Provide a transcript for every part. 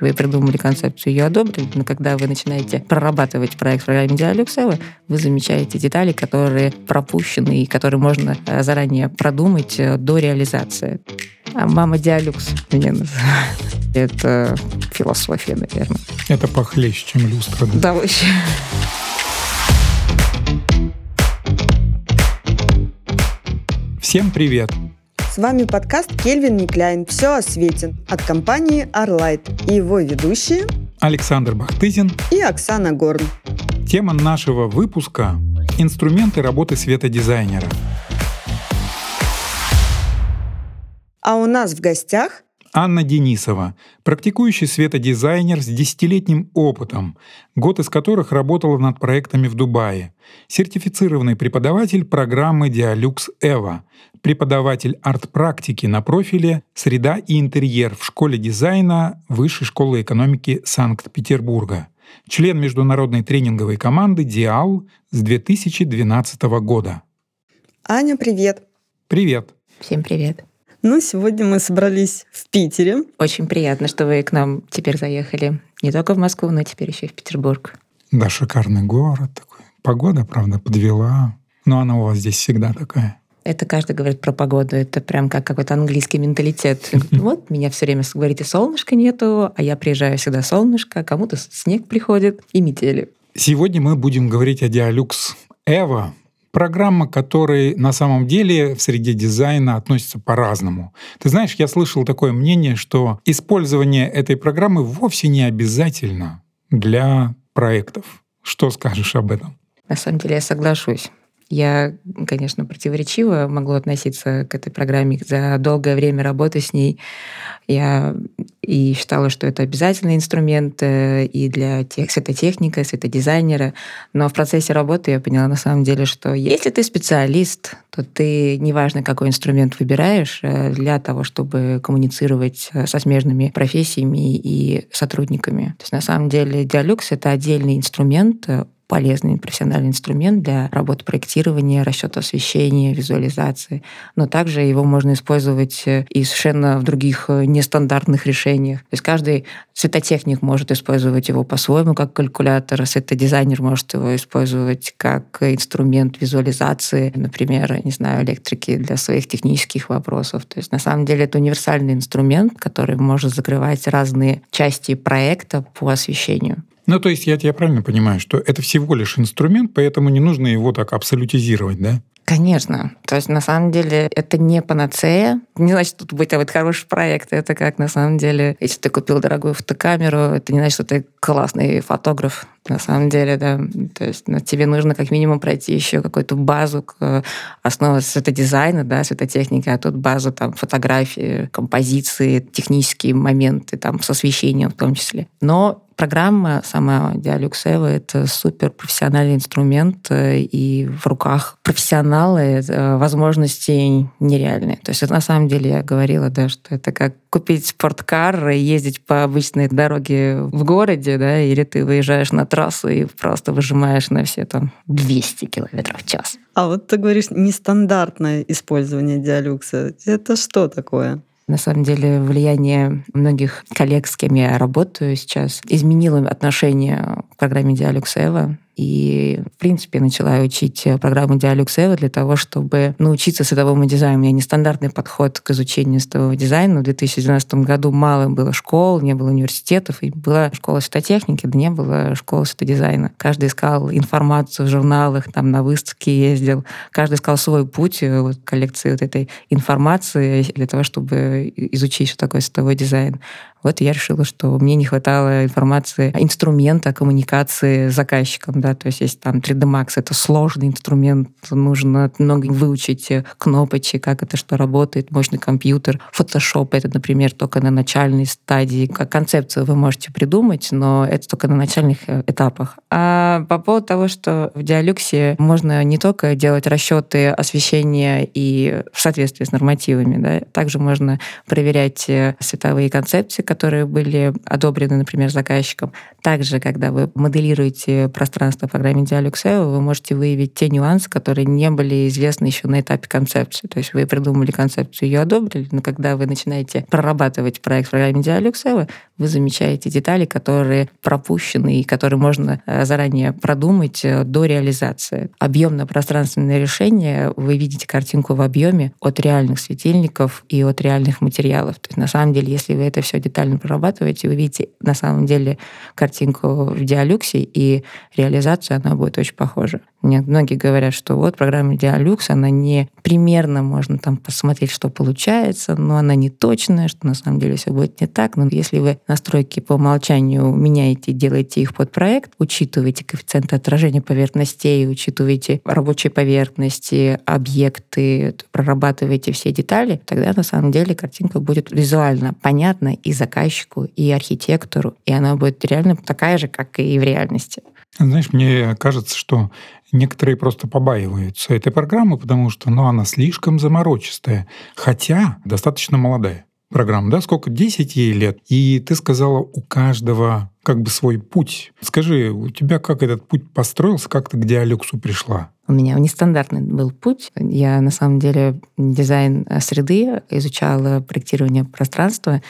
Вы придумали концепцию, ее одобрили, но когда вы начинаете прорабатывать проект в программе Dialux вы замечаете детали, которые пропущены и которые можно э, заранее продумать э, до реализации. А мама Диалюкс меня называют. Это философия, наверное. Это похлеще, чем люстра. Да, да вообще. Всем привет! С вами подкаст Кельвин Никляйн «Все о свете» от компании Arlight и его ведущие Александр Бахтызин и Оксана Горн. Тема нашего выпуска – инструменты работы светодизайнера. А у нас в гостях Анна Денисова, практикующий светодизайнер с десятилетним опытом, год из которых работала над проектами в Дубае, сертифицированный преподаватель программы Dialux Эва, преподаватель арт-практики на профиле «Среда и интерьер» в школе дизайна Высшей школы экономики Санкт-Петербурга, член международной тренинговой команды «Диал» с 2012 года. Аня, привет! Привет! Всем привет! Ну, сегодня мы собрались в Питере. Очень приятно, что вы к нам теперь заехали. Не только в Москву, но теперь еще и в Петербург. Да, шикарный город такой. Погода, правда, подвела. Но она у вас здесь всегда такая. Это каждый говорит про погоду. Это прям как какой-то английский менталитет. Вот меня все время говорите, солнышка нету, а я приезжаю всегда солнышко, а кому-то снег приходит и метели. Сегодня мы будем говорить о Dialux Эва, программа, которой на самом деле в среде дизайна относится по-разному. Ты знаешь, я слышал такое мнение, что использование этой программы вовсе не обязательно для проектов. Что скажешь об этом? На самом деле я соглашусь. Я, конечно, противоречиво могу относиться к этой программе. За долгое время работы с ней я и считала, что это обязательный инструмент э, и для тех, светотехника, светодизайнера. Но в процессе работы я поняла на самом деле, что если ты специалист, то ты, неважно, какой инструмент выбираешь, э, для того, чтобы коммуницировать э, со смежными профессиями и сотрудниками. То есть на самом деле Dialux — это отдельный инструмент, полезный профессиональный инструмент для работы проектирования, расчета освещения, визуализации. Но также его можно использовать э, и совершенно в других э, нестандартных решениях. То есть каждый светотехник может использовать его по-своему как калькулятор, светодизайнер может его использовать как инструмент визуализации, например, не знаю, электрики для своих технических вопросов. То есть на самом деле это универсальный инструмент, который может закрывать разные части проекта по освещению. Ну, то есть я тебя правильно понимаю, что это всего лишь инструмент, поэтому не нужно его так абсолютизировать, да? Конечно. То есть, на самом деле, это не панацея. Не значит, тут будет а вот хороший проект. Это как, на самом деле, если ты купил дорогую фотокамеру, это не значит, что ты классный фотограф. На самом деле, да. То есть ну, тебе нужно как минимум пройти еще какую-то базу, основу светодизайна, да, светотехники, а тут базу там фотографии, композиции, технические моменты, там, с освещением в том числе. Но программа сама Dialux Evo — это супер профессиональный инструмент, э, и в руках профессионала э, возможности нереальные. То есть на самом деле я говорила, да, что это как купить спорткар и ездить по обычной дороге в городе, да, или ты выезжаешь на трассу и просто выжимаешь на все там 200 километров в час. А вот ты говоришь нестандартное использование диалюкса. Это что такое? На самом деле влияние многих коллег, с кем я работаю сейчас, изменило отношение к программе Dialux Eva. И, в принципе, начала учить программу Dialux Eva для того, чтобы научиться световому дизайну. У меня нестандартный подход к изучению светового дизайна. В 2012 году мало было школ, не было университетов, и была школа светотехники, да не было школы светодизайна. Каждый искал информацию в журналах, там на выставке ездил. Каждый искал свой путь э, вот, коллекции вот этой информации для того, чтобы изучить, что такое световой дизайн. Вот я решила, что мне не хватало информации, инструмента коммуникации с заказчиком. Да? То есть если там 3D Max — это сложный инструмент, нужно много выучить кнопочек, как это что работает, мощный компьютер. Photoshop — это, например, только на начальной стадии. Как концепцию вы можете придумать, но это только на начальных э, этапах. А по поводу того, что в диалюксе можно не только делать расчеты освещения и в соответствии с нормативами, да, также можно проверять э, световые концепции, которые были одобрены, например, заказчиком. Также, когда вы моделируете пространство в программе Dialux Evo, вы можете выявить те нюансы, которые не были известны еще на этапе концепции. То есть вы придумали концепцию, ее одобрили, но когда вы начинаете прорабатывать проект в программе Dialux Evo, вы замечаете детали, которые пропущены и которые можно э, заранее продумать э, до реализации. Объемно-пространственное решение, вы видите картинку в объеме от реальных светильников и от реальных материалов. То есть на самом деле, если вы это все детально прорабатываете, вы видите на самом деле картинку в диалюксе, и реализация, она будет очень похожа. Мне многие говорят, что вот программа Диалюкс, она не примерно можно там посмотреть, что получается, но она не точная, что на самом деле все будет не так. Но если вы настройки по умолчанию меняете, делаете их под проект, учитываете коэффициенты отражения поверхностей, учитываете рабочие поверхности, объекты, прорабатываете все детали, тогда на самом деле картинка будет визуально понятна и заказчику, и архитектору, и она будет реально такая же, как и в реальности. Знаешь, мне кажется, что некоторые просто побаиваются этой программы, потому что ну, она слишком заморочистая, хотя достаточно молодая программа, да, сколько, 10 ей лет. И ты сказала, у каждого как бы свой путь. Скажи, у тебя как этот путь построился, как ты к диалюксу пришла? У меня нестандартный был путь. Я на самом деле дизайн среды изучала проектирование пространства.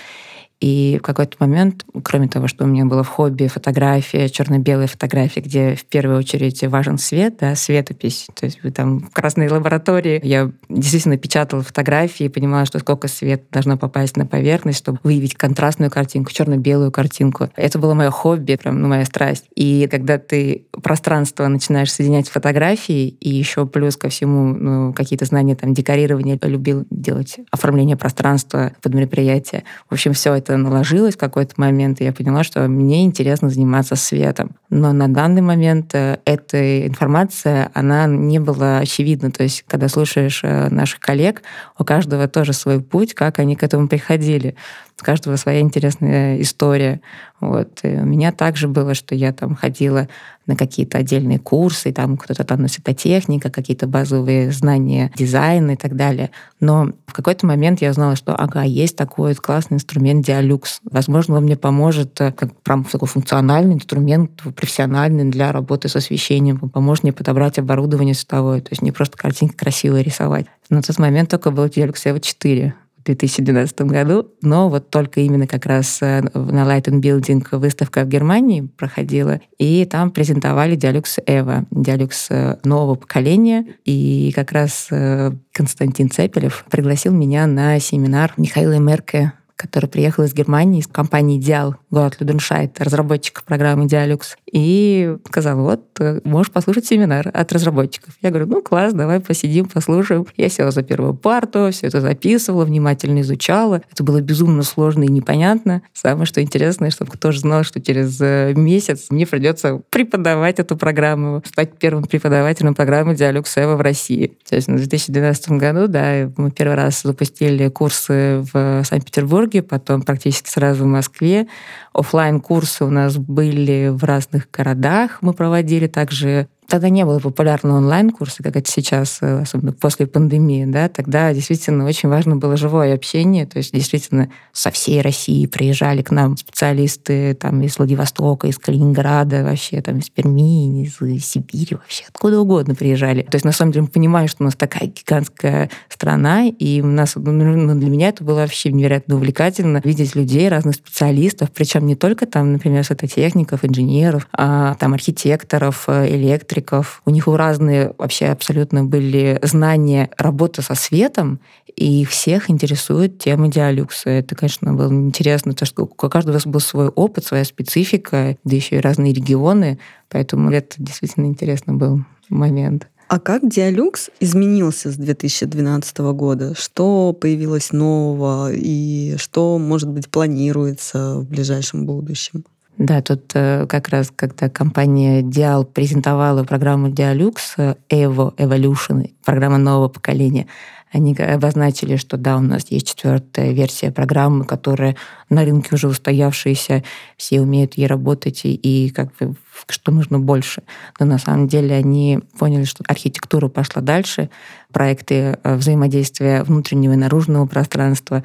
И в какой-то момент, кроме того, что у меня было в хобби фотография, черно-белые фотографии, где в первую очередь важен свет, да, светопись. То есть вы там в красной лаборатории. Я действительно печатала фотографии и понимала, что сколько света должно попасть на поверхность, чтобы выявить контрастную картинку, черно-белую картинку. Это было мое хобби, прям ну, моя страсть. И когда ты пространство начинаешь соединять с фотографией, и еще плюс ко всему ну, какие-то знания там декорирования, любил делать оформление пространства под мероприятие. В общем, все это это наложилось в какой-то момент, и я поняла, что мне интересно заниматься светом. Но на данный момент э, эта информация, она не была очевидна. То есть, когда слушаешь э, наших коллег, у каждого тоже свой путь, как они к этому приходили у каждого своя интересная история. Вот. И у меня также было, что я там ходила на какие-то отдельные курсы, там кто-то там техника, какие-то базовые знания дизайна и так далее. Но в какой-то момент я узнала, что ага, есть такой классный инструмент Dialux. Возможно, он мне поможет э, как прям такой функциональный инструмент, профессиональный для работы с освещением, поможет мне подобрать оборудование световое, то есть не просто картинки красивые рисовать. На тот момент только был Dialux Evo 4. 2012 году, но вот только именно как раз э, на Light and Building выставка в Германии проходила, и там презентовали Dialux Evo, Dialux э, нового поколения, и как раз э, Константин Цепелев пригласил меня на семинар Михаила Мерке который приехал из Германии, из компании «Идеал», город Люденшайт, разработчик программы «Диалюкс», и сказал, вот, э, можешь послушать семинар от разработчиков. Я говорю, ну, класс, давай посидим, послушаем. Я села за первую парту, все это записывала, внимательно изучала. Это было безумно сложно и непонятно. Самое, что интересное, чтобы кто тоже знал, что через э, месяц мне придется преподавать эту программу, стать первым преподавателем программы «Диалюкс Эва» в России. То есть в 2012 году, да, мы первый раз запустили курсы в Санкт-Петербурге, Петербурге, потом практически сразу в Москве. офлайн курсы у нас были в разных городах. Мы проводили также Тогда не было популярны онлайн-курсы, как это сейчас, э, особенно после пандемии. Да? Тогда действительно очень важно было живое общение. То есть действительно со всей России приезжали к нам специалисты там, из Владивостока, из Калининграда, вообще там, из Перми, из Сибири, вообще откуда угодно приезжали. То есть на самом деле мы понимаем, что у нас такая гигантская страна, и у нас, ну, ну, для меня это было вообще невероятно увлекательно видеть людей, разных специалистов, причем не только там, например, светотехников, инженеров, а там архитекторов, электриков, электриков. У них разные вообще абсолютно были знания работы со светом, и всех интересует тема диалюкса. Это, конечно, было интересно, то что у каждого был свой опыт, своя специфика, да еще и разные регионы, поэтому это действительно интересный был момент. А как Диалюкс изменился с 2012 года? Что появилось нового и что, может быть, планируется в ближайшем будущем? Да, тут э, как раз, когда компания Dial презентовала программу Dialux Evo Evolution, программа нового поколения, они обозначили, что да, у нас есть четвертая версия программы, которая на рынке уже устоявшаяся, все умеют ей работать, и, и как бы что нужно больше. Но на самом деле они поняли, что архитектура пошла дальше, проекты э, взаимодействия внутреннего и наружного пространства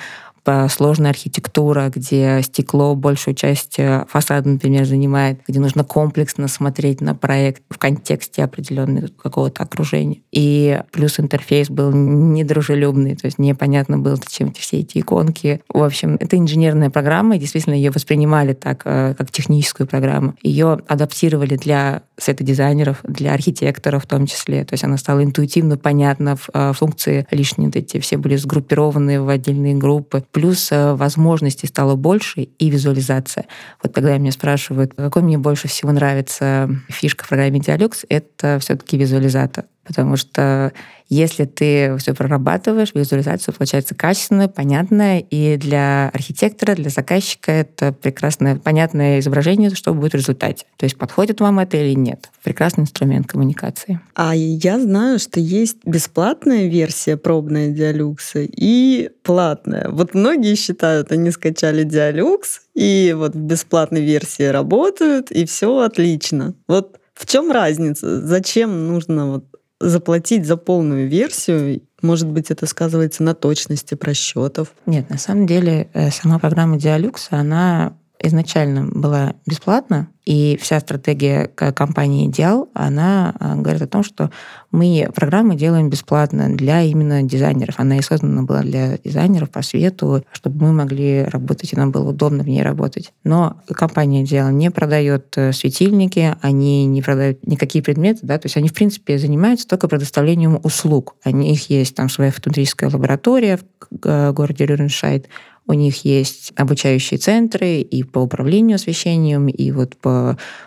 сложная архитектура, где стекло большую часть э, фасада, например, занимает, где нужно комплексно смотреть на проект в контексте определенного какого-то окружения. И плюс интерфейс был недружелюбный, то есть непонятно было, зачем все эти иконки. В общем, это инженерная программа, и действительно ее воспринимали так, э, как техническую программу. Ее адаптировали для сета-дизайнеров, для архитекторов в том числе. То есть она стала интуитивно понятна, э, функции лишние эти все были сгруппированы в отдельные группы. Плюс э, возможностей стало больше и визуализация. Вот когда меня спрашивают, какой мне больше всего нравится фишка в программе Dialux, это все-таки визуализатор. Потому что если ты все прорабатываешь, визуализация получается качественная, понятная, и для архитектора, для заказчика это прекрасное, понятное изображение, что будет в результате. То есть подходит вам это или нет. Прекрасный инструмент коммуникации. А я знаю, что есть бесплатная версия пробная Диалюкса и платная. Вот многие считают, они скачали Диалюкс, и вот в бесплатной версии работают, и все отлично. Вот в чем разница? Зачем нужно вот заплатить за полную версию, может быть, это сказывается на точности просчетов. Нет, на самом деле э, сама программа Dialux, она изначально была бесплатна, и вся стратегия компании «Идеал», она а, говорит о том, что мы программы делаем бесплатно для именно дизайнеров. Она и создана была для дизайнеров по свету, чтобы мы могли работать, и нам было удобно в ней работать. Но компания «Идеал» не продает э, светильники, они не продают никакие предметы, да, то есть они, в принципе, занимаются только предоставлением услуг. У них есть там своя фотометрическая лаборатория в городе Рюреншайд, у них есть обучающие центры и по управлению освещением, и вот по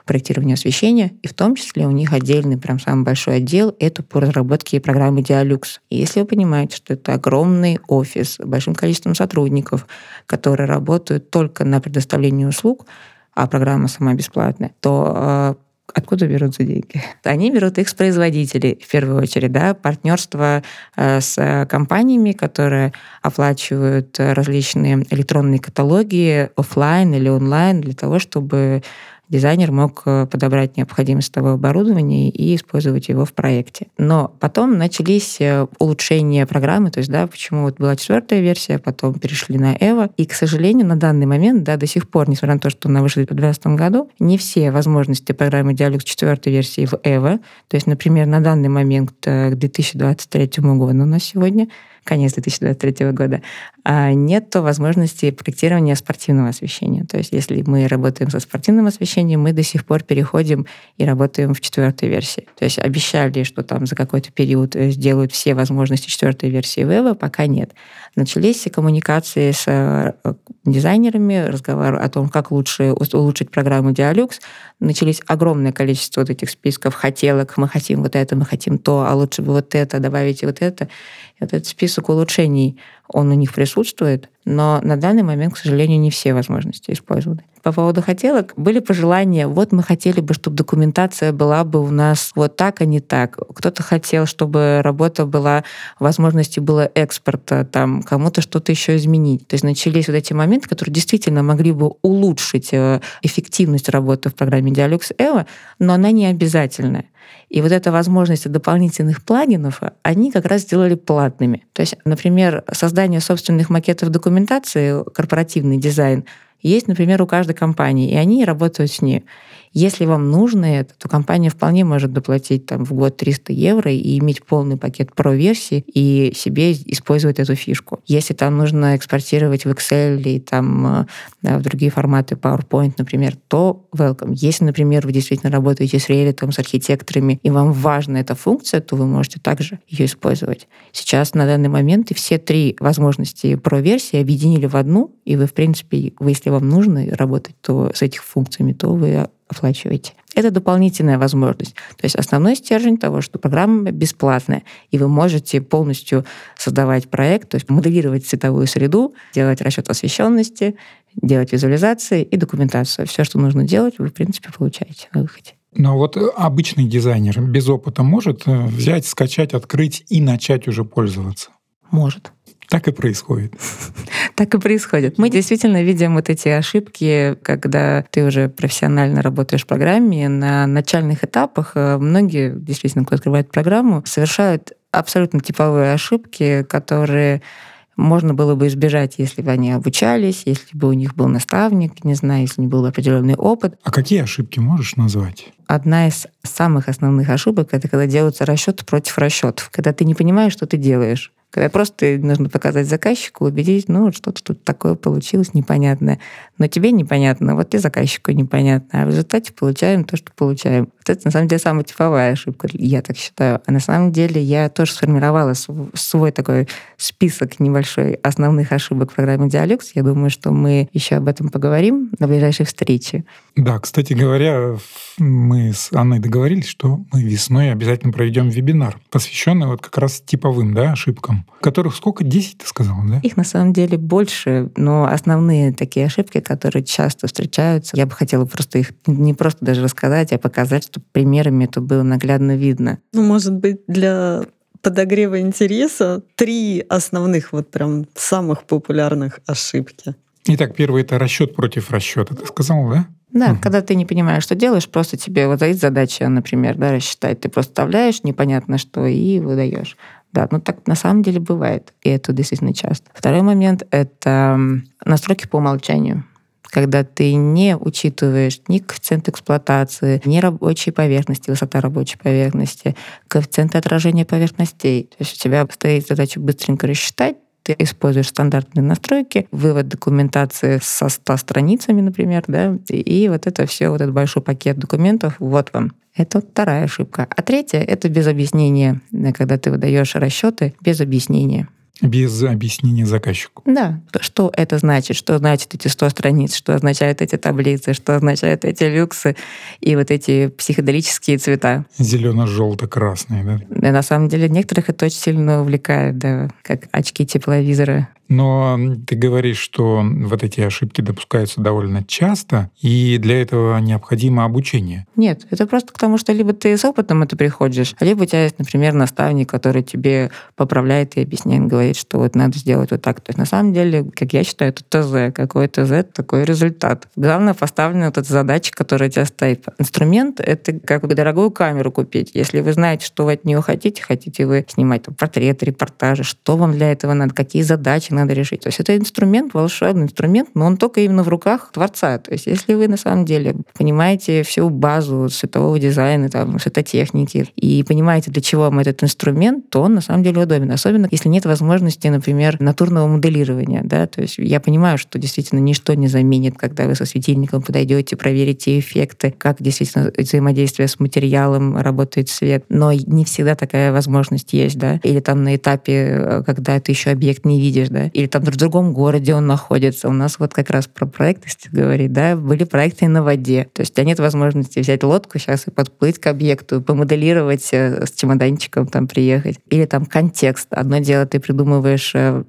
проектированию освещения. И в том числе у них отдельный, прям самый большой отдел — это по разработке программы Dialux. И если вы понимаете, что это огромный офис с большим количеством сотрудников, которые работают только на предоставлении услуг, а программа сама бесплатная, то а, Откуда берутся деньги? Они берут их с производителей, в первую очередь, да, партнерство э, с компаниями, которые оплачивают различные электронные каталоги офлайн или онлайн для того, чтобы дизайнер мог э, подобрать необходимое с того оборудование и использовать его в проекте. Но потом начались э, улучшения программы, то есть, да, почему вот была четвертая версия, потом перешли на Эва, и, к сожалению, на данный момент, да, до сих пор, несмотря на то, что она вышла в 2012 году, не все возможности программы Dialux четвертой версии в Эва, то есть, например, на данный момент э, к 2023 году у нас сегодня конец 2023 года, а нет возможности проектирования спортивного освещения. То есть если мы работаем со спортивным освещением, мы до сих пор переходим и работаем в четвертой версии. То есть обещали, что там за какой-то период э, сделают все возможности четвертой версии Вева, пока нет. Начались коммуникации с э, дизайнерами, разговор о том, как лучше улучшить программу Dialux. Начались огромное количество вот этих списков хотелок. Мы хотим вот это, мы хотим то, а лучше бы вот это, добавите вот это. Этот список улучшений, он у них присутствует, но на данный момент, к сожалению, не все возможности использованы. По поводу хотелок были пожелания, вот мы хотели бы, чтобы документация была бы у нас вот так, а не так. Кто-то хотел, чтобы работа была, возможности было экспорта, там, кому-то что-то еще изменить. То есть начались вот эти моменты, которые действительно могли бы улучшить э, эффективность работы в программе Dialux Evo, но она не обязательная. И вот эта возможность дополнительных плагинов, они как раз сделали платными. То есть, например, создание собственных макетов документации, корпоративный дизайн, есть, например, у каждой компании, и они работают с ней. Если вам нужно это, то компания вполне может доплатить там, в год 300 евро и иметь полный пакет Pro-версии и себе использовать эту фишку. Если там нужно экспортировать в Excel или там, э, в другие форматы PowerPoint, например, то welcome. Если, например, вы действительно работаете с Revit, с архитекторами, и вам важна эта функция, то вы можете также ее использовать. Сейчас на данный момент и все три возможности Pro-версии объединили в одну, и вы, в принципе, вы, если вам нужно работать то с этих функциями, то вы оплачиваете. Это дополнительная возможность. То есть основной стержень того, что программа бесплатная, и вы можете полностью создавать проект, то есть моделировать цветовую среду, делать расчет освещенности, делать визуализации и документацию. Все, что нужно делать, вы, в принципе, получаете на выходе. Но вот обычный дизайнер без опыта может э, взять, скачать, открыть и начать уже пользоваться? Может. Так и происходит. Так и происходит. Мы действительно видим вот эти ошибки, когда ты уже профессионально работаешь в программе. На начальных этапах э, многие, действительно, кто открывает программу, совершают абсолютно типовые ошибки, которые можно было бы избежать, если бы они обучались, если бы у них был наставник, не знаю, если не был бы определенный опыт. А какие ошибки можешь назвать? Одна из самых основных ошибок — это когда делаются расчеты против расчетов, когда ты не понимаешь, что ты делаешь. Когда просто нужно показать заказчику, убедить, ну, что-то тут такое получилось непонятное. Но тебе непонятно, вот и заказчику непонятно. А в результате получаем то, что получаем. Вот это, на самом деле, самая типовая ошибка, я так считаю. А на самом деле я тоже сформировала свой такой список небольшой основных ошибок в программе Dialux. Я думаю, что мы еще об этом поговорим на ближайшей встрече. Да, кстати говоря, мы с Анной договорились, что мы весной обязательно проведем вебинар, посвященный вот как раз типовым да, ошибкам, которых сколько? 10, ты сказала, да? Их на самом деле больше, но основные такие ошибки, которые часто встречаются, я бы хотела просто их не просто даже рассказать, а показать, чтобы примерами это было наглядно видно. Ну, может быть, для подогрева интереса три основных вот прям самых популярных ошибки. Итак, первый это расчет против расчета, ты сказал, да? Да, угу. когда ты не понимаешь, что делаешь, просто тебе вот есть задача, например, да, рассчитать. Ты просто вставляешь непонятно что и выдаешь. Да, ну так на самом деле бывает, и это действительно часто. Второй момент — это настройки по умолчанию когда ты не учитываешь ни коэффициент эксплуатации, ни рабочей поверхности, высота рабочей поверхности, коэффициенты отражения поверхностей. То есть у тебя стоит задача быстренько рассчитать, ты используешь стандартные настройки, вывод документации со 100 страницами, например, да, и вот это все, вот этот большой пакет документов, вот вам. Это вторая ошибка. А третья — это без объяснения, когда ты выдаешь расчеты без объяснения. Без объяснения заказчику. Да. Что это значит? Что значит эти 100 страниц? Что означают эти таблицы? Что означают эти люксы и вот эти психоделические цвета? Зелено-желто-красные, да? И на самом деле некоторых это очень сильно увлекает, да, как очки тепловизора. Но ты говоришь, что вот эти ошибки допускаются довольно часто, и для этого необходимо обучение. Нет, это просто потому, что либо ты с опытом это приходишь, либо у тебя есть, например, наставник, который тебе поправляет и объясняет, говорит, что вот надо сделать вот так. То есть на самом деле, как я считаю, это ТЗ. Какой ТЗ, такой результат. Главное, поставлена вот эта задача, которая у тебя стоит. Инструмент — это как дорогую камеру купить. Если вы знаете, что вы от нее хотите, хотите вы снимать там, портреты, репортажи, что вам для этого надо, какие задачи надо решить. То есть это инструмент, волшебный инструмент, но он только именно в руках Творца. То есть если вы на самом деле понимаете всю базу светового дизайна, там, светотехники, и понимаете, для чего вам этот инструмент, то он на самом деле удобен. Особенно если нет возможности, например, натурного моделирования. Да? То есть я понимаю, что действительно ничто не заменит, когда вы со светильником подойдете, проверите эффекты, как действительно взаимодействие с материалом работает свет. Но не всегда такая возможность есть. Да? Или там на этапе, э, когда ты еще объект не видишь, да? Или там в другом городе он находится. У нас вот как раз про проект, если говорить, да, были проекты на воде. То есть у тебя нет возможности взять лодку сейчас и подплыть к объекту, помоделировать э, с чемоданчиком там приехать. Или там контекст. Одно дело, ты придумываешь э,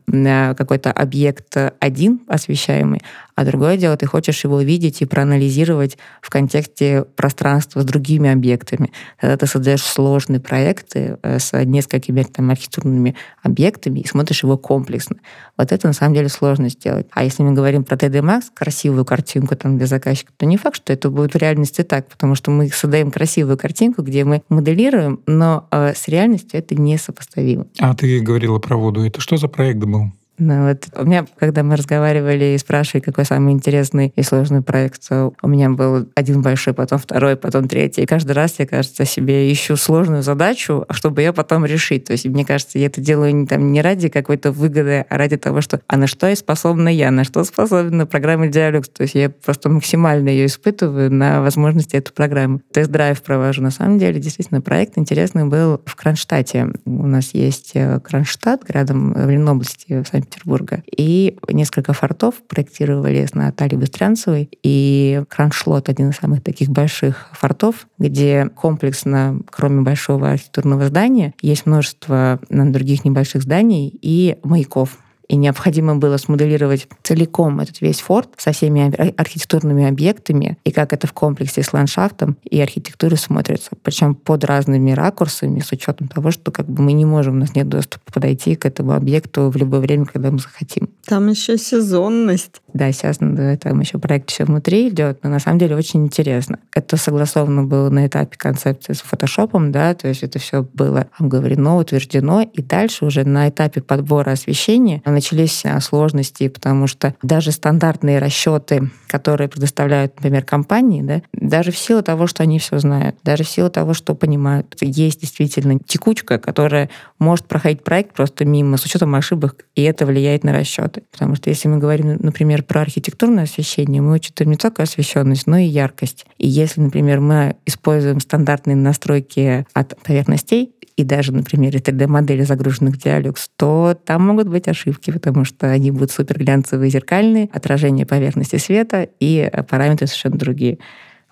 какой-то объект один освещаемый, а другое дело, ты хочешь его увидеть и проанализировать в контексте пространства с другими объектами. Тогда ты создаешь сложные проекты э, с несколькими там, архитектурными объектами и смотришь его комплексно. Вот это на самом деле сложно сделать. А если мы говорим про 3D Max, красивую картинку там для заказчика, то не факт, что это будет в реальности так, потому что мы создаем красивую картинку, где мы моделируем, но э, с реальностью это несопоставимо. А ты говорила про воду. Это что за проект был? Ну, вот у меня, когда мы разговаривали и спрашивали, какой самый интересный и сложный проект, у меня был один большой, потом второй, потом третий. И каждый раз я, кажется, себе ищу сложную задачу, чтобы ее потом решить. То есть, мне кажется, я это делаю не, там, не ради какой-то выгоды, а ради того, что а на что я способна я, на что способна программа Dialux. То есть я просто максимально ее испытываю на возможности эту программу. Тест-драйв провожу. На самом деле, действительно, проект интересный был в Кронштадте. У нас есть э, Кронштадт, рядом в Ленобласти, в Санкт-Петербурга. И несколько фортов проектировали с Натальей Быстрянцевой. И Кроншлот — один из самых таких больших фортов, где комплексно, кроме большого архитектурного здания, есть множество других небольших зданий и маяков и необходимо было смоделировать целиком этот весь форт со всеми архитектурными объектами и как это в комплексе с ландшафтом и архитектурой смотрится. Причем под разными ракурсами, с учетом того, что как бы мы не можем, у нас нет доступа подойти к этому объекту в любое время, когда мы захотим. Там еще сезонность. Да, сейчас да, там еще проект еще внутри идет, но на самом деле очень интересно. Это согласовано было на этапе концепции с фотошопом, да, то есть это все было обговорено, утверждено, и дальше уже на этапе подбора освещения начались а, сложности, потому что даже стандартные расчеты, которые предоставляют, например, компании, да, даже в силу того, что они все знают, даже в силу того, что понимают, есть действительно текучка, которая может проходить проект просто мимо с учетом ошибок, и это влияет на расчеты. Потому что если мы говорим, например, про архитектурное освещение, мы учитываем не только освещенность, но и яркость. И если, например, мы используем стандартные настройки от поверхностей, и даже, например, 3D-модели загруженных в Dialux, то там могут быть ошибки, потому что они будут супер глянцевые, зеркальные, отражение поверхности света и параметры совершенно другие.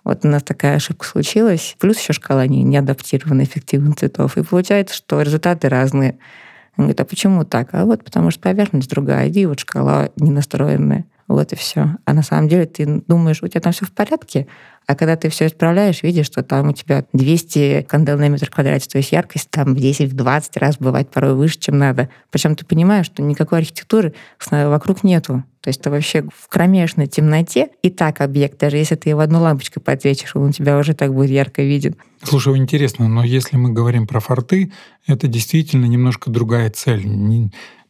Вот у нас такая ошибка случилась. Плюс еще шкала не, не адаптирована эффективных цветов. И получается, что результаты разные. Он говорит, а почему так? А вот потому что поверхность другая, и вот шкала не настроенная. Вот и все. А на самом деле ты думаешь, у тебя там все в порядке, а когда ты все исправляешь, видишь, что там у тебя 200 кандел на метр квадратный, то есть яркость там в 10-20 раз бывает порой выше, чем надо. Причем ты понимаешь, что никакой архитектуры вокруг нету. То есть ты вообще в кромешной темноте, и так объект, даже если ты его одну лампочкой подсветишь, он у тебя уже так будет ярко виден. Слушай, интересно, но если мы говорим про форты, это действительно немножко другая цель.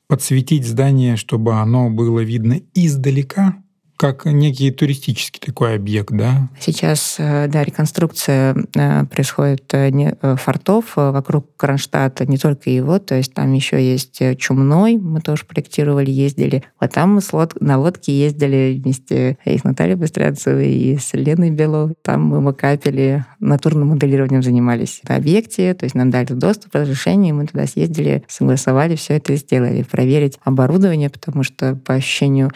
Подсветить здание, чтобы оно было видно издалека, как некий туристический такой объект, да? Сейчас, э, да, реконструкция э, происходит э, фортов вокруг Кронштадта, не только его, то есть там еще есть Чумной, мы тоже проектировали, ездили. А там мы лод... на лодке ездили вместе и с Натальей Быстрянцевой, и с Леной Беловой. Там мы макапили, натурным моделированием занимались на объекте, то есть нам дали доступ, разрешение, мы туда съездили, согласовали, все это сделали, проверить оборудование, потому что по ощущению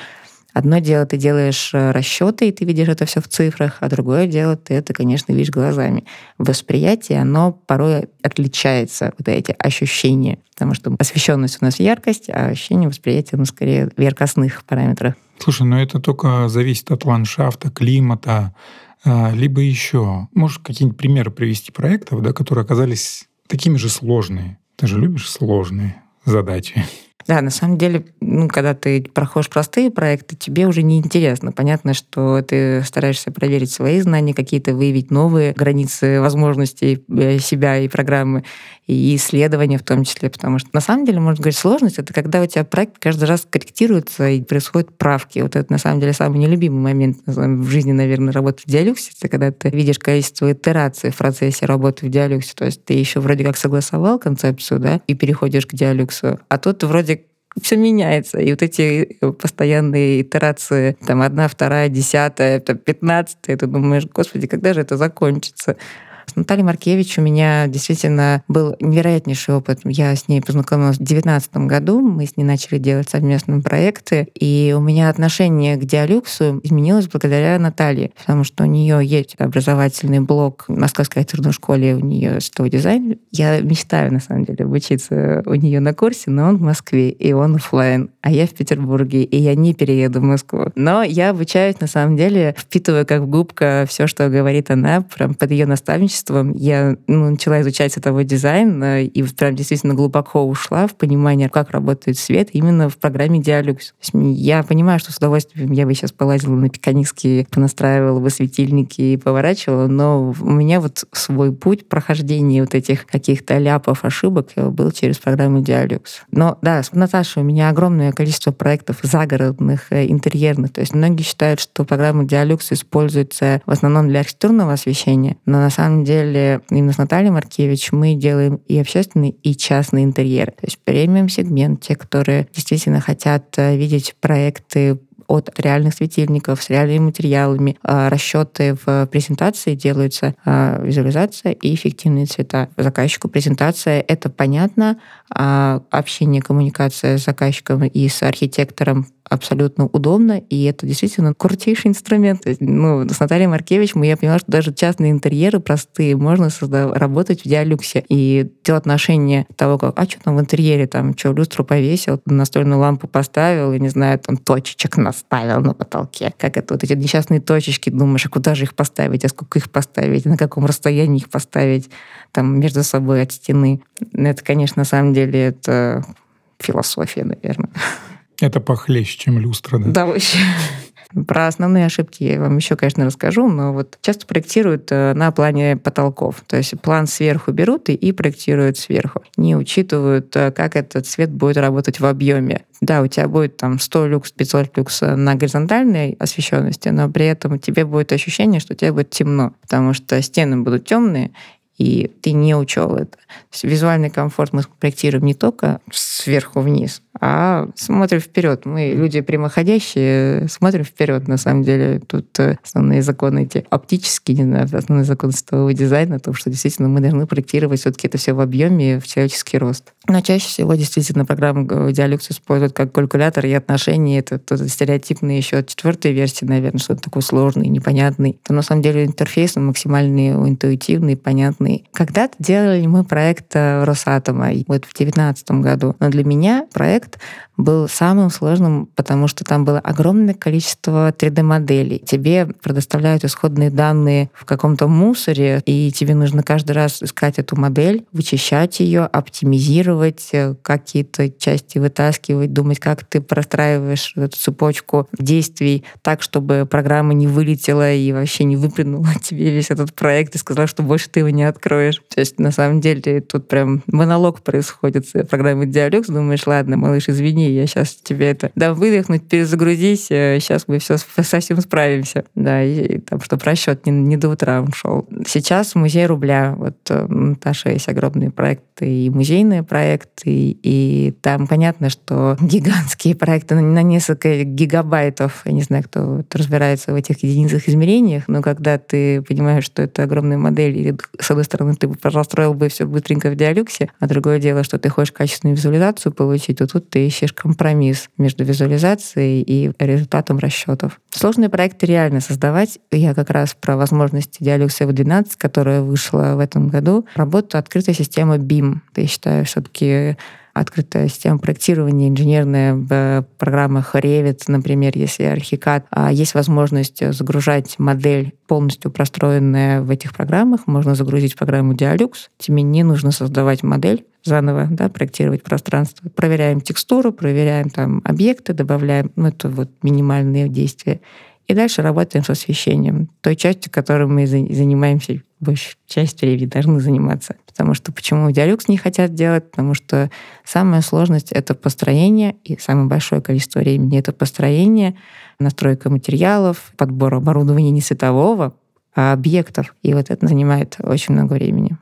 Одно дело, ты делаешь э, расчеты, и ты видишь это все в цифрах, а другое дело, ты это, конечно, видишь глазами. Восприятие, оно порой отличается, вот эти ощущения, потому что освещенность у нас яркость, а ощущение восприятия, ну, скорее, в яркостных параметрах. Слушай, но это только зависит от ландшафта, климата, а, либо еще. Можешь какие-нибудь примеры привести проектов, да, которые оказались такими же сложными? Ты же любишь сложные задачи. Да, на самом деле, ну, когда ты проходишь простые проекты, тебе уже не интересно. Понятно, что ты стараешься проверить свои знания, какие-то выявить новые границы возможностей э, себя и программы, и исследования в том числе, потому что на самом деле, можно говорить, сложность — это когда у тебя проект каждый раз корректируется и происходят правки. Вот это, на самом деле, самый нелюбимый момент в жизни, наверное, работы в диалюксе, это когда ты видишь количество итераций в процессе работы в диалюксе. То есть ты еще вроде как согласовал концепцию, да, и переходишь к диалюксу, а тут вроде все меняется. И вот эти э, постоянные итерации, там одна, вторая, десятая, пятнадцатая, ты думаешь, господи, когда же это закончится? С Натальей Маркевич у меня действительно был невероятнейший опыт. Я с ней познакомилась в 2019 году. Мы с ней начали делать совместные проекты. И у меня отношение к диалюксу изменилось благодаря Наталье, потому что у нее есть образовательный блок в Московской архитектурной школе, у нее сто дизайн. Я мечтаю, на самом деле, обучиться у нее на курсе, но он в Москве, и он офлайн, а я в Петербурге, и я не перееду в Москву. Но я обучаюсь, на самом деле, впитывая как губка все, что говорит она, прям под ее наставничество творчеством я ну, начала изучать световой дизайн э, и прям действительно глубоко ушла в понимание, как работает свет именно в программе Dialux. я понимаю, что с удовольствием я бы сейчас полазила на пиканистки, понастраивала бы светильники и поворачивала, но у меня вот свой путь прохождения вот этих каких-то ляпов, ошибок был через программу Dialux. Но да, с Наташей у меня огромное количество проектов загородных, э, интерьерных. То есть многие считают, что программа Dialux используется в основном для архитектурного освещения, но на самом деле деле именно с Натальей Маркевич мы делаем и общественный, и частный интерьер. То есть премиум-сегмент, те, которые действительно хотят э, видеть проекты от реальных светильников с реальными материалами. А, расчеты в презентации делаются, а, визуализация и эффективные цвета. Заказчику презентация — это понятно, а общение, коммуникация с заказчиком и с архитектором абсолютно удобно, и это действительно крутейший инструмент. Ну, с Натальей Маркевич мы, я поняла, что даже частные интерьеры простые можно создав... работать в диалюксе. И те отношения того, как, а что там в интерьере, там, что, люстру повесил, настольную лампу поставил, и, не знаю, там, точечек наставил на потолке. Как это, вот эти несчастные точечки, думаешь, а куда же их поставить, а сколько их поставить, на каком расстоянии их поставить, там, между собой от стены. Это, конечно, на самом деле, это философия, наверное. Это похлеще, чем люстра, да? Да, вообще. Про основные ошибки я вам еще, конечно, расскажу, но вот часто проектируют э, на плане потолков. То есть план сверху берут и, и проектируют сверху. Не учитывают, э, как этот свет будет работать в объеме. Да, у тебя будет там 100 люкс, 500 люкс на горизонтальной освещенности, но при этом тебе будет ощущение, что тебе будет темно, потому что стены будут темные, и ты не учел это. визуальный комфорт мы проектируем не только сверху вниз, а смотрим вперед. Мы люди прямоходящие, смотрим вперед. На самом деле тут э, основные законы эти оптические, не знаю, основные законы светового дизайна, то, что действительно мы должны проектировать все-таки это все в объеме, в человеческий рост. Но чаще всего действительно программу Dialux используют как калькулятор и отношения. Это тот стереотипный еще от четвертой версии, наверное, что-то такое сложный, непонятный. То на самом деле интерфейс максимально интуитивный, понятный. Когда-то делали мы проект э, Росатома, вот в 2019 году. Но для меня проект был самым сложным, потому что там было огромное количество 3D-моделей. Тебе предоставляют исходные данные в каком-то мусоре, и тебе нужно каждый раз искать эту модель, вычищать ее, оптимизировать, э, какие-то части вытаскивать, думать, как ты простраиваешь эту цепочку действий так, чтобы программа не вылетела и вообще не выплюнула тебе весь этот проект и сказала, что больше ты его не откроешь. То есть, на самом деле, тут прям монолог происходит с программой Dialux. Думаешь, ладно, малыш, извини, я сейчас тебе это дам выдохнуть, перезагрузись, сейчас мы все совсем справимся. Да, и там, что просчет не, не до утра шел. Сейчас музей рубля. Вот э, Наташа есть огромные проекты и музейные проекты, и, и там понятно, что гигантские проекты на, несколько гигабайтов. Я не знаю, кто вот разбирается в этих единицах измерениях, но когда ты понимаешь, что это огромная модель, и с одной стороны ты построил бы все быстренько в диалюксе, а другое дело, что ты хочешь качественную визуализацию получить, то тут ты ищешь компромисс между визуализацией и результатом расчетов. Сложные проекты реально создавать. Я как раз про возможности Dialux F12, которая вышла в этом году, работаю открытая система BIM. Я считаю, все-таки открытая система проектирования инженерная в программах Revit, например, если Archicad, а есть возможность загружать модель полностью простроенная в этих программах. Можно загрузить программу Dialux. Тебе не нужно создавать модель заново, да, проектировать пространство. Проверяем текстуру, проверяем там объекты, добавляем, ну, это вот минимальные действия. И дальше работаем с освещением, той частью, которой мы занимаемся большую часть времени должны заниматься. Потому что почему Dialux не хотят делать? Потому что самая сложность — это построение, и самое большое количество времени — это построение, настройка материалов, подбор оборудования не светового, а объектов. И вот это занимает очень много времени.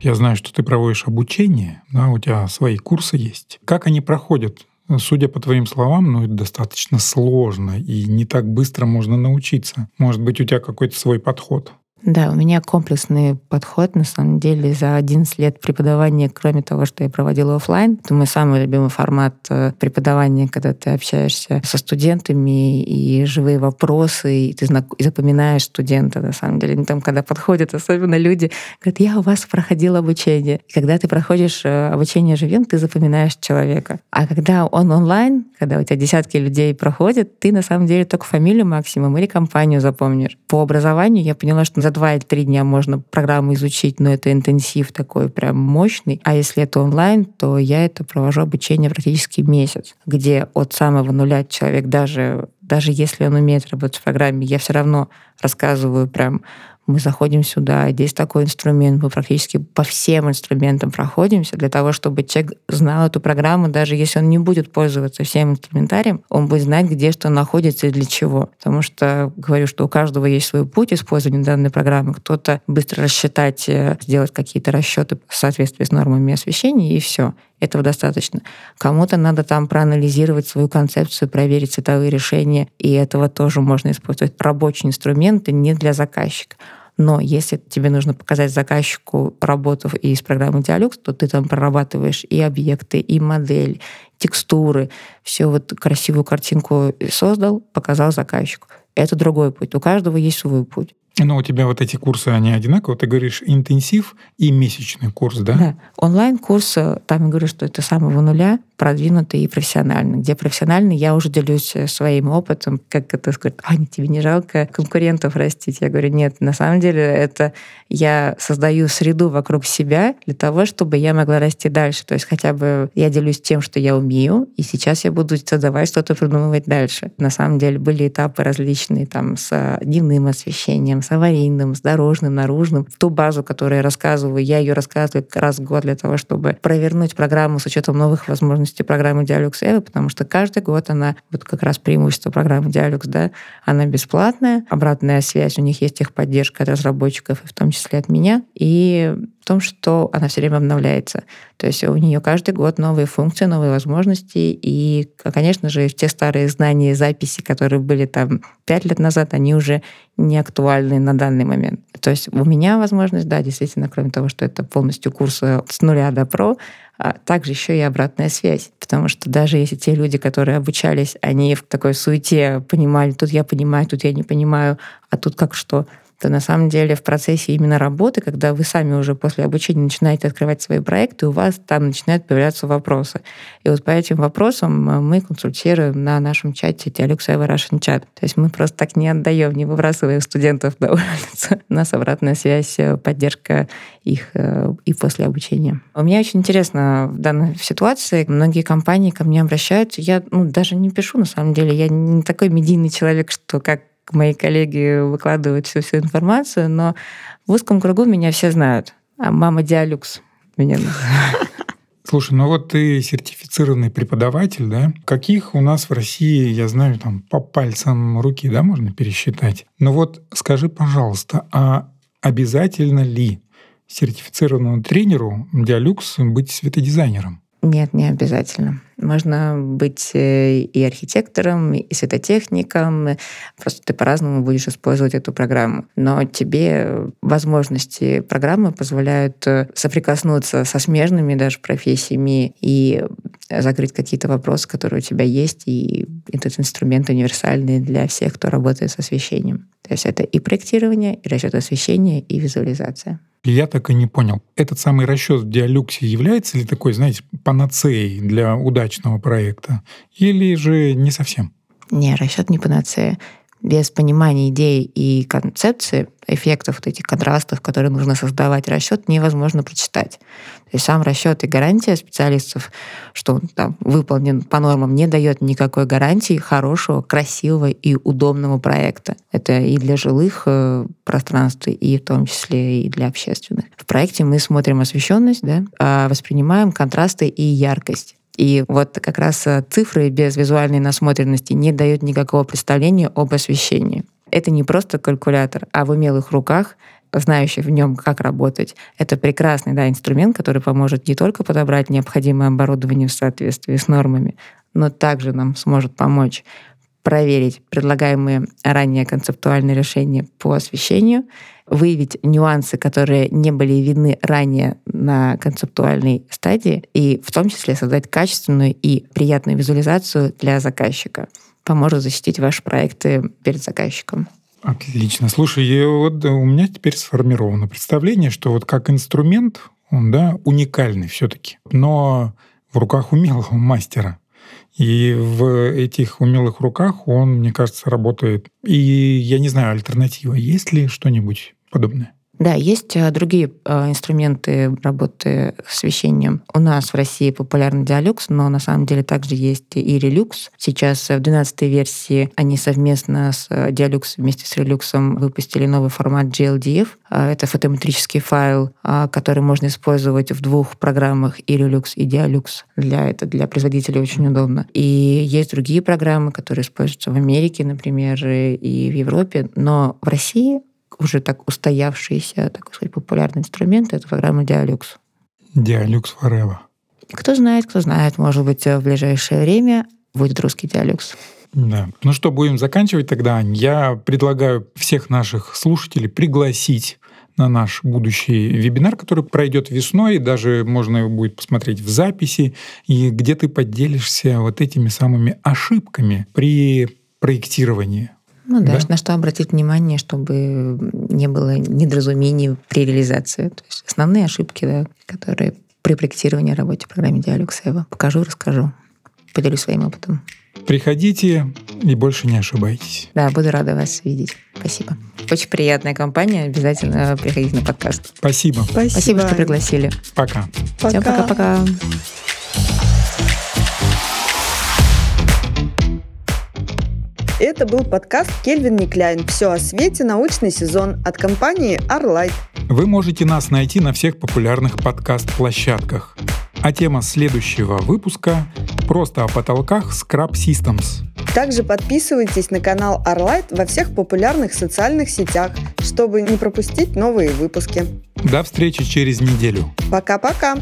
Я знаю, что ты проводишь обучение, да, у тебя свои курсы есть. Как они проходят? Судя по твоим словам, ну, это достаточно сложно, и не так быстро можно научиться. Может быть, у тебя какой-то свой подход? Да, у меня комплексный подход, на самом деле, за 11 лет преподавания, кроме того, что я проводила офлайн. Это мой самый любимый формат э, преподавания, когда ты общаешься со студентами, и живые вопросы, и ты запоминаешь студента, на самом деле. Там, когда подходят, особенно люди, говорят, я у вас проходил обучение. И когда ты проходишь э, обучение живем, ты запоминаешь человека. А когда он онлайн, когда у тебя десятки людей проходят, ты на самом деле только фамилию максимум или компанию запомнишь. По образованию я поняла, что за два или три дня можно программу изучить, но это интенсив такой прям мощный. А если это онлайн, то я это провожу обучение практически месяц, где от самого нуля человек даже даже если он умеет работать в программе, я все равно рассказываю прям мы заходим сюда, здесь такой инструмент, мы практически по всем инструментам проходимся для того, чтобы человек знал эту программу, даже если он не будет пользоваться всем инструментарием, он будет знать, где что находится и для чего. Потому что говорю, что у каждого есть свой путь использования данной программы. Кто-то быстро рассчитать, э, сделать какие-то расчеты в соответствии с нормами освещения, и все. Этого достаточно. Кому-то надо там проанализировать свою концепцию, проверить цветовые решения, и этого тоже можно использовать. Рабочие инструменты не для заказчика. Но если тебе нужно показать заказчику работу из программы Dialux, то ты там прорабатываешь и объекты, и модель, текстуры, все вот красивую картинку создал, показал заказчику. Это другой путь. У каждого есть свой путь. Но у тебя вот эти курсы, они одинаковые. Ты говоришь интенсив и месячный курс, да? Да. Онлайн-курс, там я говорю, что это с самого нуля. Продвинутый и профессиональный. Где профессиональный, я уже делюсь э, своим опытом, как это сказать, Аня, тебе не жалко конкурентов растить? Я говорю, нет, на самом деле это я создаю среду вокруг себя для того, чтобы я могла расти дальше. То есть хотя бы я делюсь тем, что я умею, и сейчас я буду создавать что-то, придумывать дальше. На самом деле были этапы различные, там, с дневным освещением, с аварийным, с дорожным, наружным. Ту базу, которую я рассказываю, я ее рассказываю раз в год для того, чтобы провернуть программу с учетом новых возможностей программы Dialux Evo, потому что каждый год она, вот как раз преимущество программы Dialux, да, она бесплатная, обратная связь, у них есть техподдержка от разработчиков, и в том числе от меня, и в том, что она все время обновляется. То есть у нее каждый год новые функции, новые возможности. И, конечно же, те старые знания и записи, которые были там пять лет назад, они уже не актуальны на данный момент. То есть у меня возможность, да, действительно, кроме того, что это полностью курс э, с нуля до про, а также еще и обратная связь. Потому что даже если те люди, которые обучались, они в такой суете понимали, тут я понимаю, тут я не понимаю, а тут как что, то на самом деле в процессе именно работы, когда вы сами уже после обучения начинаете открывать свои проекты, у вас там начинают появляться вопросы. И вот по этим вопросам э, мы консультируем на нашем чате Ever Russian Chat. То есть мы просто так не отдаем, не выбрасываем студентов на улицу. У нас обратная связь, э, поддержка их э, и после обучения. У меня очень интересно в данной ситуации. Многие компании ко мне обращаются. Я ну, даже не пишу, на самом деле. Я не такой медийный человек, что как мои коллеги выкладывают всю всю информацию, но в узком кругу меня все знают. А мама Диалюкс меня Слушай, ну вот ты сертифицированный преподаватель, да? Каких у нас в России, я знаю, там по пальцам руки, да, можно пересчитать. Но вот скажи, пожалуйста, а обязательно ли сертифицированному тренеру Диалюкс быть светодизайнером? Нет, не обязательно. Можно быть э, и архитектором, и светотехником. Просто ты по-разному будешь использовать эту программу. Но тебе возможности программы позволяют э, соприкоснуться со смежными даже профессиями и закрыть какие-то вопросы, которые у тебя есть. И этот инструмент универсальный для всех, кто работает с освещением. То есть это и проектирование, и расчет освещения, и визуализация. Я так и не понял. Этот самый расчет в диалюксе является ли такой, знаете, панацеей для удачного проекта? Или же не совсем? Не, расчет не панацея без понимания идеи и концепции, эффектов вот этих контрастов, которые нужно создавать, расчет невозможно прочитать. То есть сам расчет и гарантия специалистов, что он там выполнен по нормам, не дает никакой гарантии хорошего, красивого и удобного проекта. Это и для жилых э, пространств, и в том числе и для общественных. В проекте мы смотрим освещенность, да, а воспринимаем контрасты и яркость. И вот как раз э, цифры без визуальной насмотренности не дают никакого представления об освещении. Это не просто калькулятор, а в умелых руках знающий в нем, как работать. Это прекрасный да, инструмент, который поможет не только подобрать необходимое оборудование в соответствии с нормами, но также нам сможет помочь проверить предлагаемые ранее концептуальные решения по освещению, выявить нюансы, которые не были видны ранее на концептуальной стадии, и в том числе создать качественную и приятную визуализацию для заказчика. Поможет защитить ваши проекты перед заказчиком. Отлично. Слушай, вот у меня теперь сформировано представление, что вот как инструмент он да, уникальный все-таки, но в руках умелого мастера. И в этих умелых руках он, мне кажется, работает. И я не знаю, альтернатива. Есть ли что-нибудь подобное? Да, есть э, другие э, инструменты работы с освещением. У нас в России популярный Dialux, но на самом деле также есть и Relux. Сейчас в 12 версии они совместно с э, Dialux вместе с Relux выпустили новый формат GLDF. Это фотометрический файл, который можно использовать в двух программах и Relux, и Dialux. Для, это для производителей очень удобно. И есть другие программы, которые используются в Америке, например, и в Европе. Но в России уже так устоявшийся, так сказать, популярный инструмент — это программа Dialux. Dialux Forever. Кто знает, кто знает, может быть, в ближайшее время будет русский Dialux. Да. Ну что, будем заканчивать тогда. Я предлагаю всех наших слушателей пригласить на наш будущий вебинар, который пройдет весной, даже можно его будет посмотреть в записи, и где ты поделишься вот этими самыми ошибками при проектировании ну да, да, на что обратить внимание, чтобы не было недоразумений при реализации. То есть основные ошибки, да, которые при проектировании работе в программе Dialux Evo. Покажу, расскажу, поделюсь своим опытом. Приходите и больше не ошибайтесь. Да, буду рада вас видеть. Спасибо. Очень приятная компания. Обязательно приходите на подкаст. Спасибо. Спасибо. Спасибо, что пригласили. Пока. Всем пока-пока. Это был подкаст Кельвин Никляйн «Все о свете. Научный сезон» от компании Arlight. Вы можете нас найти на всех популярных подкаст-площадках. А тема следующего выпуска просто о потолках Scrap Systems. Также подписывайтесь на канал Arlight во всех популярных социальных сетях, чтобы не пропустить новые выпуски. До встречи через неделю. Пока-пока!